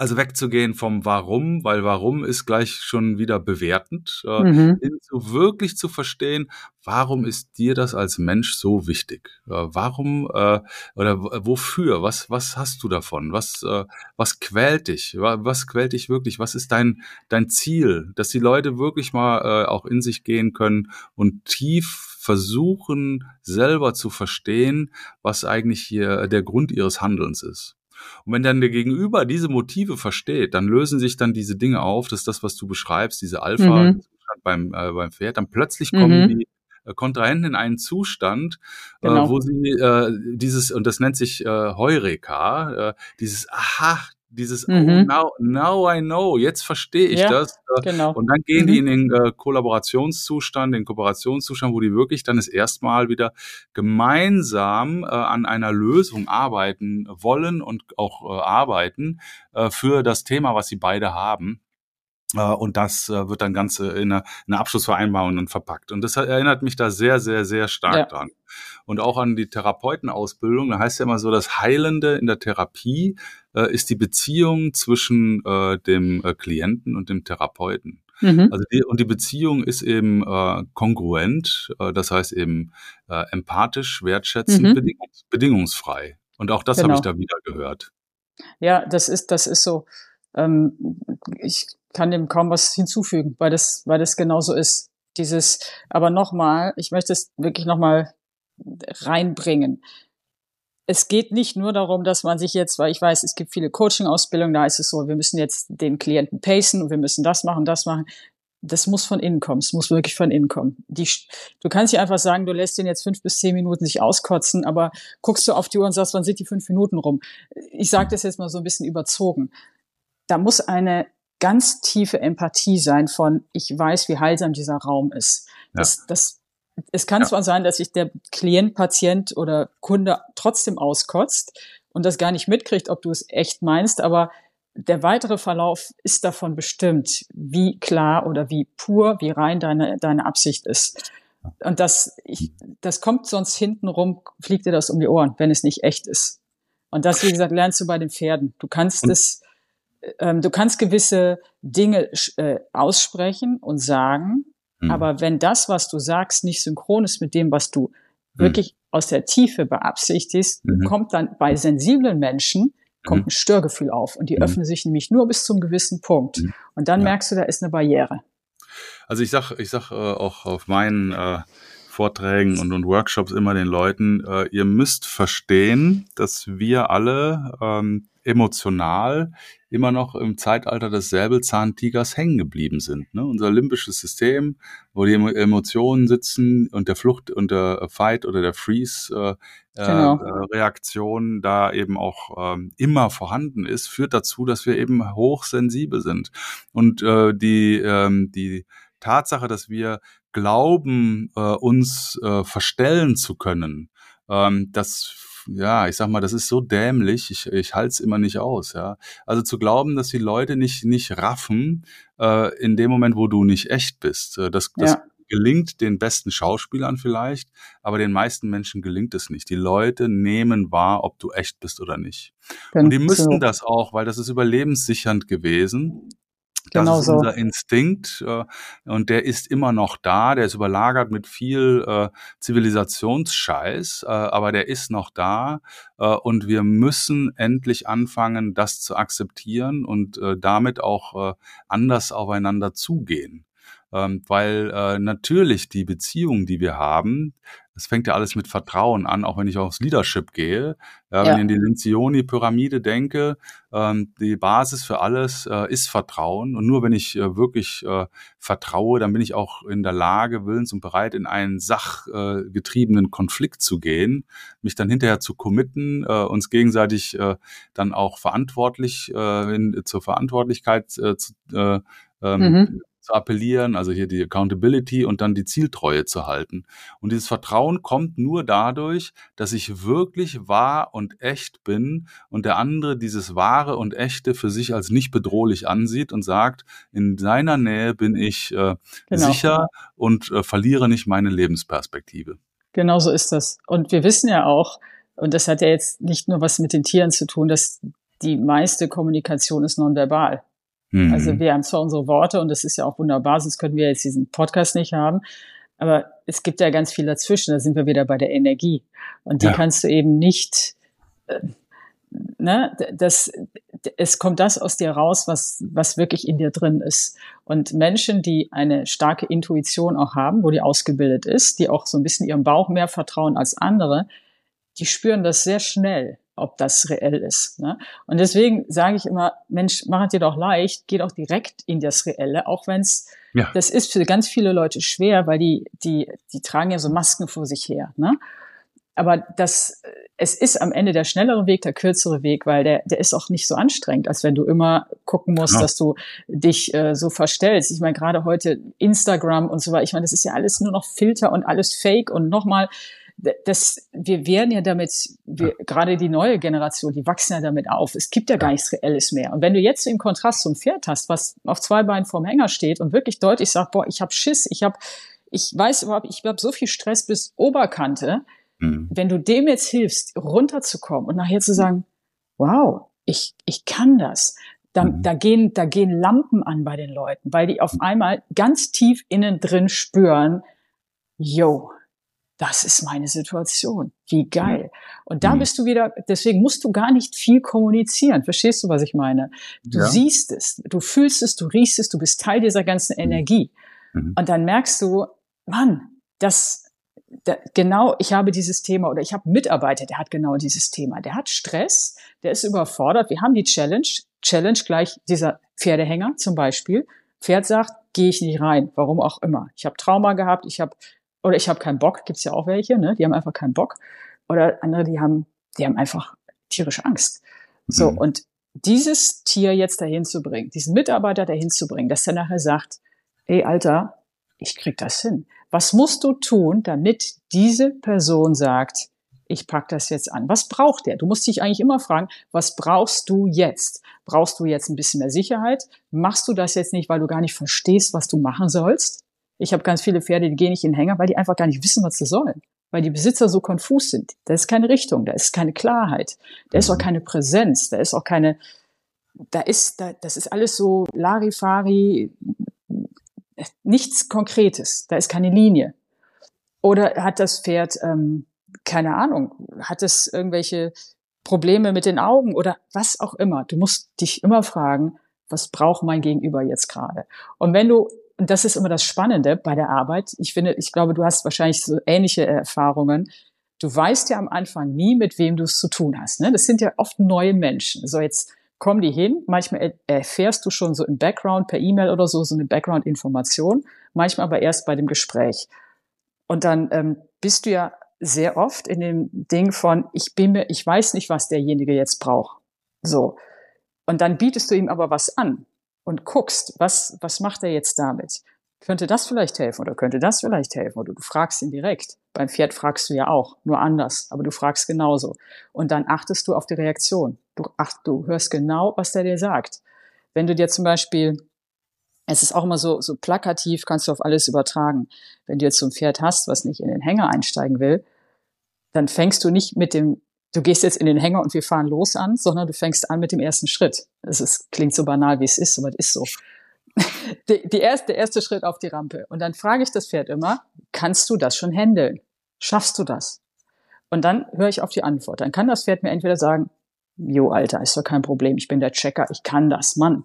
Also wegzugehen vom Warum, weil Warum ist gleich schon wieder bewertend, äh, Mhm. zu wirklich zu verstehen, warum ist dir das als Mensch so wichtig? Äh, warum äh, oder wofür? Was was hast du davon? Was äh, was quält dich? Wa- Was quält dich wirklich? Was ist dein dein Ziel? Dass die Leute wirklich mal äh, auch in sich gehen können und tief versuchen selber zu verstehen, was eigentlich hier der Grund ihres Handelns ist. Und wenn dann der Gegenüber diese Motive versteht, dann lösen sich dann diese Dinge auf, das ist das, was du beschreibst, diese Alpha Mhm. beim, äh, beim Pferd, dann plötzlich kommen Mhm. die äh, Kontrahenten in einen Zustand, Genau. äh, wo sie äh, dieses, und das nennt sich äh, Heureka, äh, dieses Aha, dieses Oh, Mhm. now, now I know, jetzt verstehe ich Ja, das. Äh, Genau. und dann gehen die Mhm. in den äh, Kollaborationszustand, den Kooperationszustand, wo die wirklich dann das erste Mal wieder gemeinsam äh, an einer Lösung arbeiten wollen und auch äh, arbeiten äh, für das Thema, was sie beide haben. Äh, Und das äh, wird dann ganz in einer, in einer Abschlussvereinbarung dann verpackt. Und das erinnert mich da sehr, sehr, sehr stark Ja. dran. Und auch an die Therapeutenausbildung. Da heißt ja immer so, das Heilende in der Therapie äh, ist die Beziehung zwischen äh, dem äh, Klienten und dem Therapeuten. Mhm. Also die, und die Beziehung ist eben kongruent, das heißt eben empathisch, wertschätzend, Mhm. bedingungs bedienungsfrei. Und auch das habe ich Genau. da wieder gehört. Ja, das ist, das ist so. Ähm, ich kann dem kaum was hinzufügen, weil das, weil das genauso ist. Dieses, aber nochmal, ich möchte es wirklich nochmal reinbringen. Es geht nicht nur darum, dass man sich jetzt, weil ich weiß, es gibt viele Coaching-Ausbildungen, da ist es so, wir müssen jetzt den Klienten pacen und wir müssen das machen, das machen. Das muss von innen kommen. Es muss wirklich von innen kommen. Die, du kannst nicht einfach sagen, du lässt ihn jetzt fünf bis zehn Minuten sich auskotzen, aber guckst du auf die Uhr und sagst, wann sind die fünf Minuten rum? Ich sage das jetzt mal so ein bisschen überzogen. Da muss eine ganz tiefe Empathie sein von, ich weiß, wie heilsam dieser Raum ist. Das, das, es kann Ja. zwar sein, dass sich der Klient, Patient oder Kunde trotzdem auskotzt und das gar nicht mitkriegt, ob du es echt meinst, aber der weitere Verlauf ist davon bestimmt, wie klar oder wie pur, wie rein deine, deine Absicht ist. Und das, ich, das kommt sonst hintenrum, fliegt dir das um die Ohren, wenn es nicht echt ist. Und das, wie gesagt, lernst du bei den Pferden. Du kannst Und- es, ähm, du kannst gewisse Dinge äh, aussprechen und sagen, Hm. aber wenn das, was du sagst, nicht synchron ist mit dem, was du Hm. wirklich aus der Tiefe beabsichtigst, Mhm. kommt dann bei sensiblen Menschen kommt Mhm. ein Störgefühl auf und die Mhm. öffnen sich nämlich nur bis zum gewissen Punkt. Mhm. Und dann Ja. merkst du, da ist eine Barriere. Also ich sag, ich sag äh, auch auf meinen äh, Vorträgen und, und Workshops immer den Leuten, äh, ihr müsst verstehen, dass wir alle ähm, emotional immer noch im Zeitalter des Säbelzahntigers hängen geblieben sind. Ne? Unser limbisches System, wo die Emo- Emotionen sitzen und der Flucht und der Fight oder der Freeze äh, Genau. äh, da eben auch ähm, immer vorhanden ist, führt dazu, dass wir eben hochsensibel sind. Und äh, die, ähm, die Tatsache, dass wir glauben, äh, uns äh, verstellen zu können, ähm, das ja, ich sag mal, das ist so dämlich, ich, ich halte es immer nicht aus, ja. Also zu glauben, dass die Leute nicht, nicht raffen, äh, in dem Moment, wo du nicht echt bist. Äh, das, das Ja. gelingt den besten Schauspielern vielleicht, aber den meisten Menschen gelingt es nicht. Die Leute nehmen wahr, ob du echt bist oder nicht. Und die müssen so. das auch, weil das ist überlebenssichernd gewesen. Das Genau ist so. unser Instinkt äh, und der ist immer noch da. Der ist überlagert mit viel äh, Zivilisationsscheiß, äh, aber der ist noch da äh, und wir müssen endlich anfangen, das zu akzeptieren und äh, damit auch äh, anders aufeinander zugehen. ähm, weil natürlich die Beziehung, die wir haben, es fängt ja alles mit Vertrauen an, auch wenn ich aufs Leadership gehe. Ja, wenn ich in die Lencioni-Pyramide denke, ähm, die Basis für alles äh, ist Vertrauen. Und nur wenn ich äh, wirklich äh, vertraue, dann bin ich auch in der Lage, willens und bereit, in einen sachgetriebenen Konflikt zu gehen, mich dann hinterher zu committen, äh, uns gegenseitig äh, dann auch verantwortlich äh, in, zur Verantwortlichkeit äh, zu, äh, ähm, mhm zu appellieren, also hier die Accountability und dann die Zieltreue zu halten. Und dieses Vertrauen kommt nur dadurch, dass ich wirklich wahr und echt bin und der andere dieses wahre und echte für sich als nicht bedrohlich ansieht und sagt, in seiner Nähe bin ich äh, genau. sicher und äh, verliere nicht meine Lebensperspektive. Genau so ist das. Und wir wissen ja auch, und das hat ja jetzt nicht nur was mit den Tieren zu tun, dass die meiste Kommunikation ist nonverbal. Mhm. Also wir haben zwar unsere Worte und das ist ja auch wunderbar, sonst könnten wir jetzt diesen Podcast nicht haben. Aber es gibt ja ganz viel dazwischen, da sind wir wieder bei der Energie. Und die ja. kannst du eben nicht, äh, ne, das, es kommt das aus dir raus, was, was wirklich in dir drin ist. Und Menschen, die eine starke Intuition auch haben, wo die ausgebildet ist, die auch so ein bisschen ihrem Bauch mehr vertrauen als andere, die spüren das sehr schnell ob das reell ist. Ne? Und deswegen sage ich immer, Mensch, mach es dir doch leicht, geh doch direkt in das Reelle, auch wenn es, ja. das ist für ganz viele Leute schwer, weil die, die, die tragen ja so Masken vor sich her. Ne? Aber das, es ist am Ende der schnellere Weg, der kürzere Weg, weil der, der ist auch nicht so anstrengend, als wenn du immer gucken musst, genau. dass du dich äh, so verstellst. Ich meine, gerade heute Instagram und so weiter, ich meine, das ist ja alles nur noch Filter und alles Fake und nochmal, das, wir werden ja damit, wir, gerade die neue Generation, die wachsen ja damit auf. Es gibt ja, ja gar nichts Reelles mehr. Und wenn du jetzt im Kontrast zum Pferd hast, was auf zwei Beinen vorm Hänger steht und wirklich deutlich sagt, boah, ich habe Schiss, ich habe, ich weiß überhaupt, ich habe so viel Stress bis Oberkante. Mhm. Wenn du dem jetzt hilfst, runterzukommen und nachher zu sagen, wow, ich, ich kann das. Da, mhm. da, gehen, da gehen Lampen an bei den Leuten, weil die auf mhm. einmal ganz tief innen drin spüren, yo, das ist meine Situation. Wie geil. Und da mhm. bist du wieder, deswegen musst du gar nicht viel kommunizieren. Verstehst du, was ich meine? Du ja. siehst es, du fühlst es, du riechst es, du bist Teil dieser ganzen mhm. Energie. Mhm. Und dann merkst du, Mann, das, da, genau, ich habe dieses Thema oder ich habe einen Mitarbeiter, der hat genau dieses Thema. Der hat Stress, der ist überfordert. Wir haben die Challenge, Challenge gleich dieser Pferdehänger zum Beispiel. Pferd sagt, gehe ich nicht rein, warum auch immer. Ich habe Trauma gehabt, ich habe oder ich habe keinen Bock, gibt's ja auch welche, ne? Die haben einfach keinen Bock. Oder andere, die haben, die haben einfach tierische Angst. So, mhm. und dieses Tier jetzt dahin zu bringen, diesen Mitarbeiter dahin zu bringen, dass er nachher sagt, ey Alter, ich krieg das hin. Was musst du tun, damit diese Person sagt, ich pack das jetzt an. Was braucht der? Du musst dich eigentlich immer fragen, was brauchst du jetzt? Brauchst du jetzt ein bisschen mehr Sicherheit? Machst du das jetzt nicht, weil du gar nicht verstehst, was du machen sollst? Ich habe ganz viele Pferde, die gehen nicht in den Hänger, weil die einfach gar nicht wissen, was sie sollen. Weil die Besitzer so konfus sind. Da ist keine Richtung, da ist keine Klarheit, da ist auch mhm. keine Präsenz, da ist auch keine, da ist, da, das ist alles so Larifari, nichts Konkretes, da ist keine Linie. Oder hat das Pferd, ähm, keine Ahnung, hat es irgendwelche Probleme mit den Augen oder was auch immer. Du musst dich immer fragen, was braucht mein Gegenüber jetzt gerade? Und wenn du und das ist immer das Spannende bei der Arbeit. Ich finde, ich glaube, du hast wahrscheinlich so ähnliche Erfahrungen. Du weißt ja am Anfang nie, mit wem du es zu tun hast. Ne? Das sind ja oft neue Menschen. So jetzt kommen die hin. Manchmal erfährst du schon so im Background per E-Mail oder so so eine Background-Information. Manchmal aber erst bei dem Gespräch. Und dann ähm, bist du ja sehr oft in dem Ding von, ich bin mir, ich weiß nicht, was derjenige jetzt braucht. So. Und dann bietest du ihm aber was an und guckst, was, was macht er jetzt damit? Könnte das vielleicht helfen oder könnte das vielleicht helfen? Oder du fragst ihn direkt. Beim Pferd fragst du ja auch, nur anders, aber du fragst genauso. Und dann achtest du auf die Reaktion. Du, ach, du hörst genau, was der dir sagt. Wenn du dir zum Beispiel, es ist auch immer so, so plakativ, kannst du auf alles übertragen. Wenn du jetzt so ein Pferd hast, was nicht in den Hänger einsteigen will, dann fängst du nicht mit dem du gehst jetzt in den Hänger und wir fahren los an, sondern du fängst an mit dem ersten Schritt. Es ist, klingt so banal, wie es ist, aber es ist so. Die, die erste, der erste Schritt auf die Rampe. Und dann frage ich das Pferd immer, kannst du das schon handeln? Schaffst du das? Und dann höre ich auf die Antwort. Dann kann das Pferd mir entweder sagen, jo, Alter, ist doch kein Problem, ich bin der Checker, ich kann das, Mann,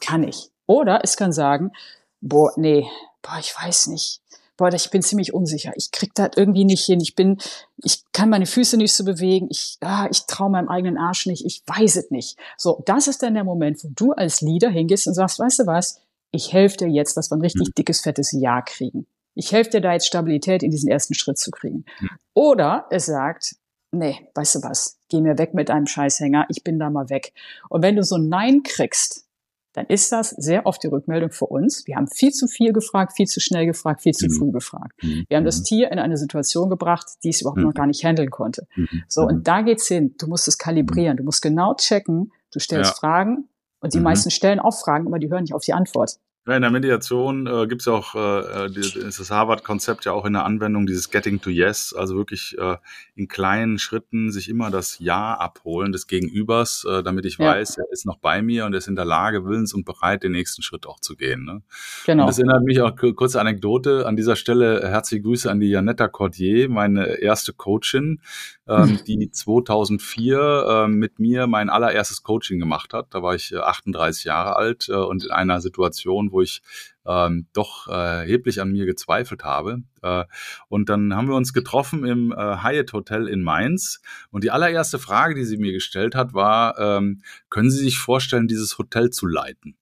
kann ich. Oder es kann sagen, boah, nee, boah, ich weiß nicht. Boah, ich bin ziemlich unsicher. Ich krieg das irgendwie nicht hin. Ich bin, ich kann meine Füße nicht so bewegen. Ich, ah, ich traue meinem eigenen Arsch nicht. Ich weiß es nicht. So, das ist dann der Moment, wo du als Leader hingehst und sagst, weißt du was? Ich helfe dir jetzt, dass wir ein richtig mhm. dickes, fettes Ja kriegen. Ich helfe dir da jetzt Stabilität in diesen ersten Schritt zu kriegen. Mhm. Oder es sagt, nee, weißt du was? Geh mir weg mit deinem Scheißhänger. Ich bin da mal weg. Und wenn du so ein Nein kriegst, dann ist das sehr oft die Rückmeldung für uns. Wir haben viel zu viel gefragt, viel zu schnell gefragt, viel zu mhm. früh gefragt. Mhm. Wir haben das mhm. Tier in eine Situation gebracht, die es überhaupt mhm. noch gar nicht handeln konnte. Mhm. So, und mhm. da geht's hin. Du musst es kalibrieren. Du musst genau checken. Du stellst ja. Fragen und die meisten stellen auch Fragen, aber die hören nicht auf die Antwort. Ja, in der Mediation äh, gibt es ja auch äh, äh ist das Harvard-Konzept ja auch in der Anwendung, dieses Getting to Yes, also wirklich äh, in kleinen Schritten sich immer das Ja abholen des Gegenübers, äh, damit ich ja. weiß, er ist noch bei mir und er ist in der Lage, willens und bereit, den nächsten Schritt auch zu gehen. Ne? Genau. Und das erinnert mich auch kurze Anekdote. An dieser Stelle herzliche Grüße an die Janetta Cordier, meine erste Coachin, ähm, die 2004 äh, mit mir mein allererstes Coaching gemacht hat. Da war ich 38 äh, Jahre alt äh, und in einer Situation, wo ich ähm, doch äh, erheblich an mir gezweifelt habe. Äh, und dann haben wir uns getroffen im äh, Hyatt Hotel in Mainz. Und die allererste Frage, die sie mir gestellt hat, war, ähm, können Sie sich vorstellen, dieses Hotel zu leiten?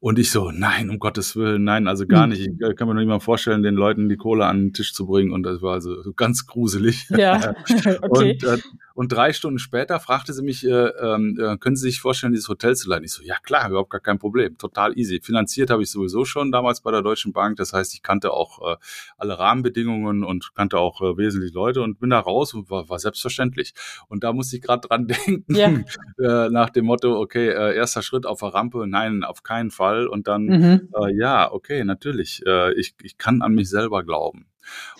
Und ich so, nein, um Gottes Willen, nein, also gar hm. nicht. Ich äh, kann mir noch nicht mal vorstellen, den Leuten die Kohle an den Tisch zu bringen. Und das war also ganz gruselig. Ja, okay. Und äh, und drei Stunden später fragte sie mich, äh, äh, können Sie sich vorstellen, dieses Hotel zu leiten? Ich so, ja klar, überhaupt gar kein Problem, total easy. Finanziert habe ich sowieso schon damals bei der Deutschen Bank. Das heißt, ich kannte auch äh, alle Rahmenbedingungen und kannte auch äh, wesentlich Leute und bin da raus und war, war selbstverständlich. Und da musste ich gerade dran denken, ja. äh, nach dem Motto, okay, äh, erster Schritt auf der Rampe, nein, auf keinen Fall. Und dann, mhm. äh, ja, okay, natürlich, äh, ich, ich kann an mich selber glauben.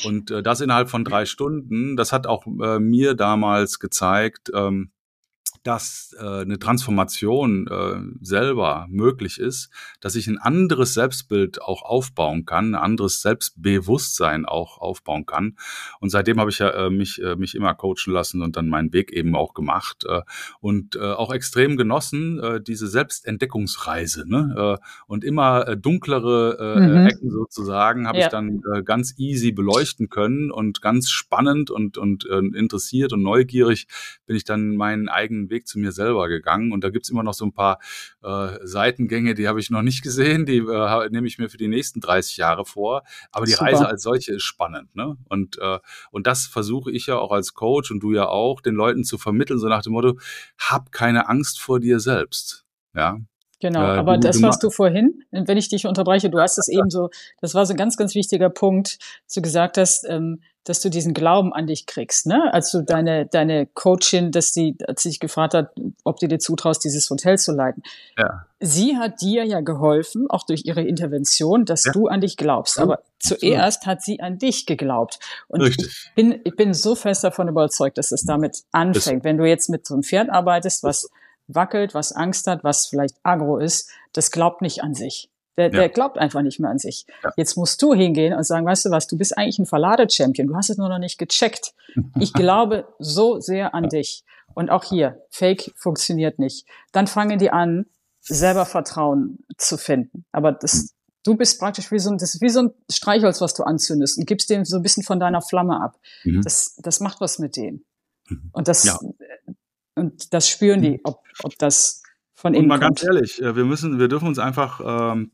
Und äh, das innerhalb von drei Stunden, das hat auch äh, mir damals gezeigt, ähm, dass äh, eine Transformation äh, selber möglich ist, dass ich ein anderes Selbstbild auch aufbauen kann, ein anderes Selbstbewusstsein auch aufbauen kann. Und seitdem habe ich ja äh, mich, äh, mich immer coachen lassen und dann meinen Weg eben auch gemacht äh, und äh, auch extrem genossen, äh, diese Selbstentdeckungsreise. Ne? Äh, und immer äh, dunklere äh, mhm. Ecken sozusagen habe ja. ich dann äh, ganz easy beleuchten können und ganz spannend und, und äh, interessiert und neugierig bin ich dann meinen eigenen Weg Weg zu mir selber gegangen. Und da gibt's immer noch so ein paar äh, Seitengänge, die habe ich noch nicht gesehen, die äh, nehme ich mir für die nächsten 30 Jahre vor. Aber die Super. Reise als solche ist spannend. Ne? Und, äh, und das versuche ich ja auch als Coach und du ja auch, den Leuten zu vermitteln, so nach dem Motto, hab keine Angst vor dir selbst. Ja, Genau, äh, aber das, was du vorhin, wenn ich dich unterbreche, du hast es eben so, das war so ein ganz, ganz wichtiger Punkt, dass du gesagt hast, ähm, dass du diesen Glauben an dich kriegst, ne? Als du deine, deine Coachin, dass sie, als sie dich gefragt hat, ob du dir zutraust, dieses Hotel zu leiten. Ja. Sie hat dir ja geholfen, auch durch ihre Intervention, dass ja. du an dich glaubst. Aber zuerst hat sie an dich geglaubt. Und Richtig. ich bin, ich bin so fest davon überzeugt, dass es damit anfängt. Das Wenn du jetzt mit so einem Pferd arbeitest, was wackelt, was Angst hat, was vielleicht agro ist, das glaubt nicht an sich. Der, ja. der glaubt einfach nicht mehr an sich. Ja. Jetzt musst du hingehen und sagen, weißt du was, du bist eigentlich ein Verlade-Champion, du hast es nur noch nicht gecheckt. Ich glaube so sehr an dich. Und auch hier, Fake funktioniert nicht. Dann fangen die an, selber Vertrauen zu finden. Aber das, hm. du bist praktisch wie so ein, das ist wie so ein Streichholz, was du anzündest und gibst dem so ein bisschen von deiner Flamme ab. Mhm. Das, das macht was mit denen. Mhm. Und das, ja. und das spüren die, ob, ob das von innen Und mal kommt. ganz ehrlich, äh, wir müssen, wir dürfen uns einfach ähm,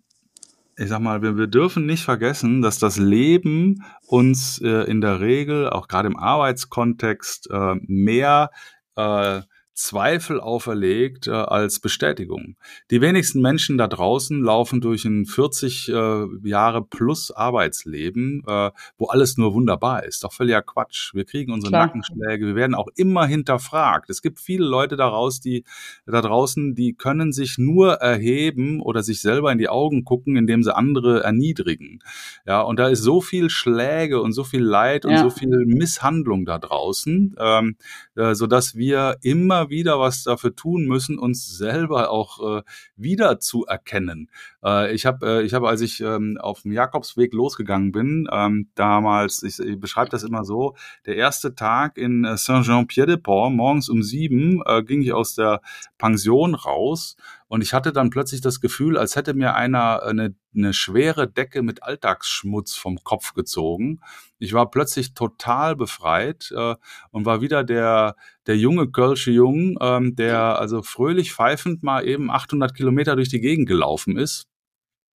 ich sag mal, wir, wir dürfen nicht vergessen, dass das Leben uns äh, in der Regel, auch gerade im Arbeitskontext, äh, mehr äh, Zweifel auferlegt äh, als Bestätigung. Die wenigsten Menschen da draußen laufen durch ein 40 äh, Jahre plus Arbeitsleben, äh, wo alles nur wunderbar ist. Doch völliger Quatsch. Wir kriegen unsere Klar. Nackenschläge, wir werden auch immer hinterfragt. Es gibt viele Leute daraus, die da draußen, die können sich nur erheben oder sich selber in die Augen gucken, indem sie andere erniedrigen. Ja, und da ist so viel Schläge und so viel Leid und ja. so viel Misshandlung da draußen, ähm, äh, so dass wir immer wieder was dafür tun müssen, uns selber auch äh, wieder zu erkennen. Äh, ich habe, äh, ich habe, als ich ähm, auf dem Jakobsweg losgegangen bin, ähm, damals, ich, ich beschreibe das immer so, der erste Tag in äh, Saint-Jean-Pied-de-Port, morgens um sieben, äh, ging ich aus der Pension raus Und ich hatte dann plötzlich das Gefühl, als hätte mir einer eine, eine schwere Decke mit Alltagsschmutz vom Kopf gezogen. Ich war plötzlich total befreit äh, und war wieder der, der junge Kölsche Jung, ähm, der also fröhlich pfeifend mal eben 800 Kilometer durch die Gegend gelaufen ist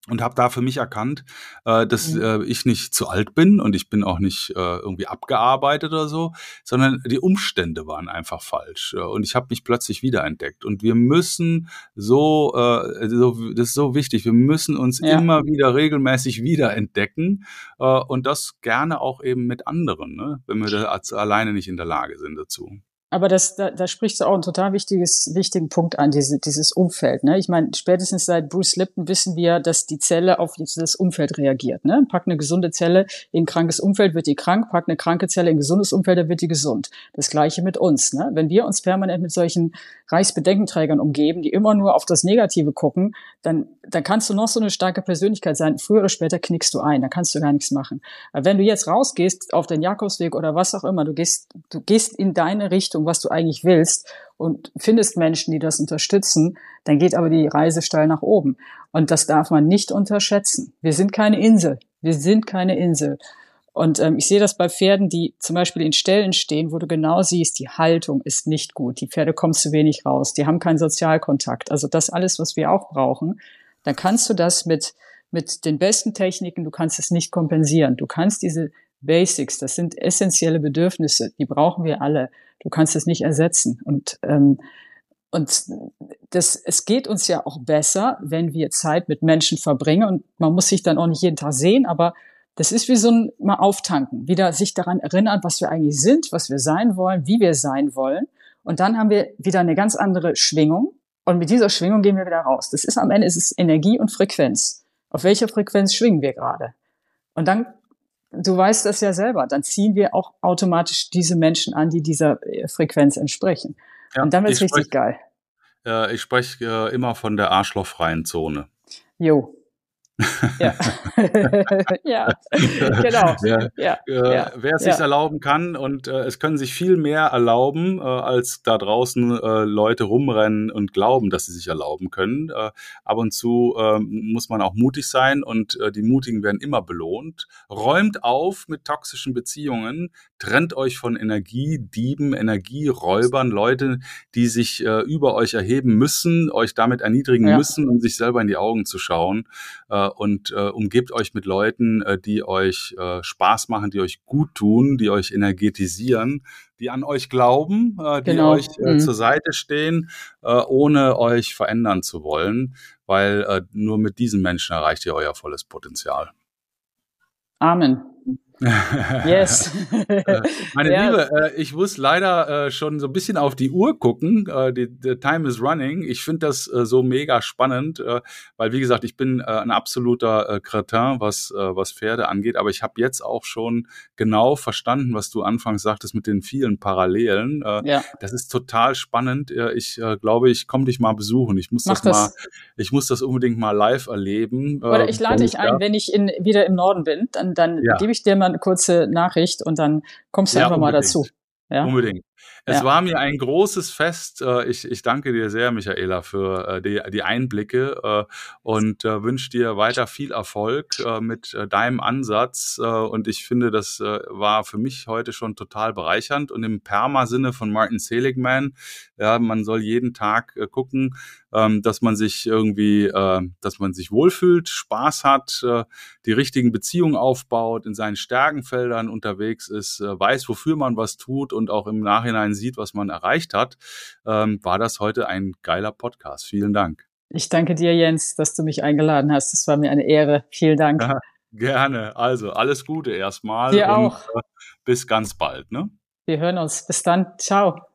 und habe da für mich erkannt, äh, dass mhm. äh, ich nicht zu alt bin und ich bin auch nicht äh, irgendwie abgearbeitet oder so, sondern die Umstände waren einfach falsch äh, und ich habe mich plötzlich wiederentdeckt und wir müssen so, äh, so das ist so wichtig, wir müssen uns ja. immer wieder regelmäßig wiederentdecken äh, und das gerne auch eben mit anderen, ne? wenn wir da alleine nicht in der Lage sind dazu. Aber das, da, da sprichst du auch einen total wichtiges, wichtigen Punkt an, diese, dieses Umfeld. Ne? Ich meine, spätestens seit Bruce Lipton wissen wir, dass die Zelle auf das Umfeld reagiert. Ne? Pack eine gesunde Zelle in ein krankes Umfeld, wird die krank. Pack eine kranke Zelle in ein gesundes Umfeld, dann wird die gesund. Das Gleiche mit uns. Ne? Wenn wir uns permanent mit solchen Reichsbedenkenträgern umgeben, die immer nur auf das Negative gucken, dann, dann kannst du noch so eine starke Persönlichkeit sein. Früher oder später knickst du ein, dann kannst du gar nichts machen. Aber wenn du jetzt rausgehst auf den Jakobsweg oder was auch immer, du gehst, du gehst in deine Richtung, was du eigentlich willst und findest Menschen, die das unterstützen, dann geht aber die Reise steil nach oben. Und das darf man nicht unterschätzen. Wir sind keine Insel. Wir sind keine Insel. Und ähm, ich sehe das bei Pferden, die zum Beispiel in Ställen stehen, wo du genau siehst, die Haltung ist nicht gut, die Pferde kommen zu wenig raus, die haben keinen Sozialkontakt. Also das alles, was wir auch brauchen, dann kannst du das mit, mit den besten Techniken, du kannst es nicht kompensieren. Du kannst diese Basics, das sind essentielle Bedürfnisse, die brauchen wir alle. Du kannst es nicht ersetzen. Und ähm, und das, es geht uns ja auch besser, wenn wir Zeit mit Menschen verbringen. Und man muss sich dann auch nicht jeden Tag sehen, aber das ist wie so ein mal auftanken, wieder sich daran erinnern, was wir eigentlich sind, was wir sein wollen, wie wir sein wollen. Und dann haben wir wieder eine ganz andere Schwingung. Und mit dieser Schwingung gehen wir wieder raus. Das ist am Ende ist es Energie und Frequenz. Auf welcher Frequenz schwingen wir gerade? Und dann, du weißt das ja selber, dann ziehen wir auch automatisch diese Menschen an, die dieser äh, Frequenz entsprechen. Ja, und dann wird es richtig geil. Äh, ich spreche äh, immer von der arschlochfreien Zone. Jo, ja. ja, genau. Ja. Ja. Äh, wer es sich erlauben kann und äh, es können sich viel mehr erlauben, äh, als da draußen äh, Leute rumrennen und glauben, dass sie sich erlauben können. Äh, ab und zu ähm, muss man auch mutig sein und äh, die Mutigen werden immer belohnt. Räumt auf mit toxischen Beziehungen, trennt euch von Energiedieben, Energieräubern, Leute, die sich über euch erheben müssen, euch damit erniedrigen ja. müssen, um sich selber in die Augen zu schauen und äh, umgebt euch mit Leuten, äh, die euch äh, Spaß machen, die euch gut tun, die euch energetisieren, die an euch glauben, äh, die genau. euch äh, mhm. zur Seite stehen, äh, ohne euch verändern zu wollen, weil äh, nur mit diesen Menschen erreicht ihr euer volles Potenzial. Amen. Yes. Äh, meine ja. Liebe, äh, ich muss leider äh, schon so ein bisschen auf die Uhr gucken. Die, the time is running. Ich finde das so mega spannend, weil wie gesagt, ich bin ein absoluter Cretin, was, was Pferde angeht, aber ich habe jetzt auch schon genau verstanden, was du anfangs sagtest mit den vielen Parallelen. ja. Das ist total spannend. ich glaube, ich komme dich mal besuchen. Ich muss das, das, mal, ich muss das unbedingt mal live erleben. Oder ich lade dich ein, wenn ich in, wieder im Norden bin, dann, dann ja. gebe ich dir mal mal eine kurze Nachricht und dann kommst du ja, einfach unbedingt. mal dazu. Ja? Unbedingt. Es ja. war mir ein großes Fest. Äh, ich, ich danke dir sehr, Michaela, für äh, die, die Einblicke äh, und wünsche dir weiter viel Erfolg mit deinem Ansatz. Und ich finde, das war für mich heute schon total bereichernd. Und im Perma-Sinne von Martin Seligman, ja, man soll jeden Tag gucken, ähm, dass man sich irgendwie, dass man sich wohlfühlt, Spaß hat, die richtigen Beziehungen aufbaut, in seinen Stärkenfeldern unterwegs ist, weiß, wofür man was tut und auch im Nachhinein sieht, was man erreicht hat, ähm, war das heute ein geiler Podcast. Vielen Dank. Ich danke dir, Jens, dass du mich eingeladen hast. Es war mir eine Ehre. Vielen Dank. Ja, gerne. Also alles Gute erstmal. Dir und, auch. Äh, bis ganz bald. Ne? Wir hören uns. Bis dann. Ciao.